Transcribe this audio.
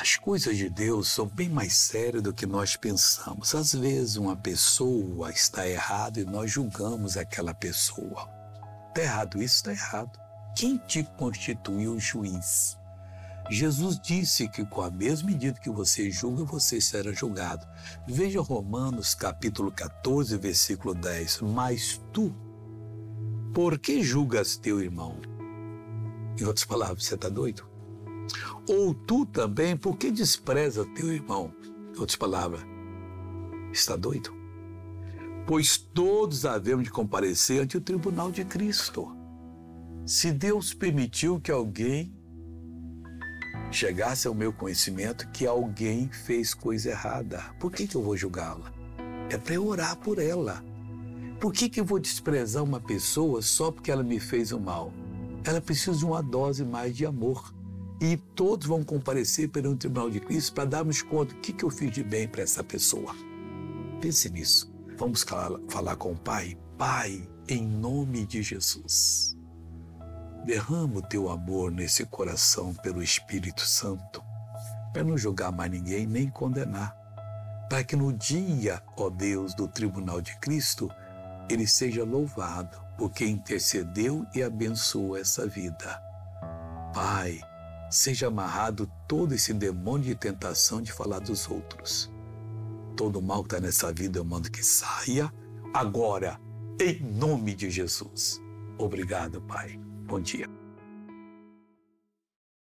As coisas de Deus são bem mais sérias do que nós pensamos. Às vezes, uma pessoa está errada e nós julgamos aquela pessoa. Está errado isso, está errado. Quem te constituiu juiz? Jesus disse que com a mesma medida que você julga, você será julgado. Veja Romanos capítulo 14, versículo 10. Mas tu, por que julgas teu irmão? Em outras palavras, você está doido? Ou tu também, por que despreza teu irmão? Em outras palavras, está doido? Pois todos havemos de comparecer ante o tribunal de Cristo. Se Deus permitiu que alguém chegasse ao meu conhecimento que alguém fez coisa errada, por que, que eu vou julgá-la? É para eu orar por ela. Por que, que eu vou desprezar uma pessoa só porque ela me fez o mal? Ela precisa de uma dose mais de amor. E todos vão comparecer perante o tribunal de Cristo para darmos conta do que, que eu fiz de bem para essa pessoa. Pense nisso. Vamos falar com o Pai. Pai, em nome de Jesus, derrama o teu amor nesse coração pelo Espírito Santo, para não julgar mais ninguém nem condenar, para que no dia, ó Deus, do tribunal de Cristo, ele seja louvado, porque intercedeu e abençoou essa vida. Pai, seja amarrado todo esse demônio de tentação de falar dos outros. Todo mal que está nessa vida eu mando que saia agora, em nome de Jesus. Obrigado, Pai. Bom dia.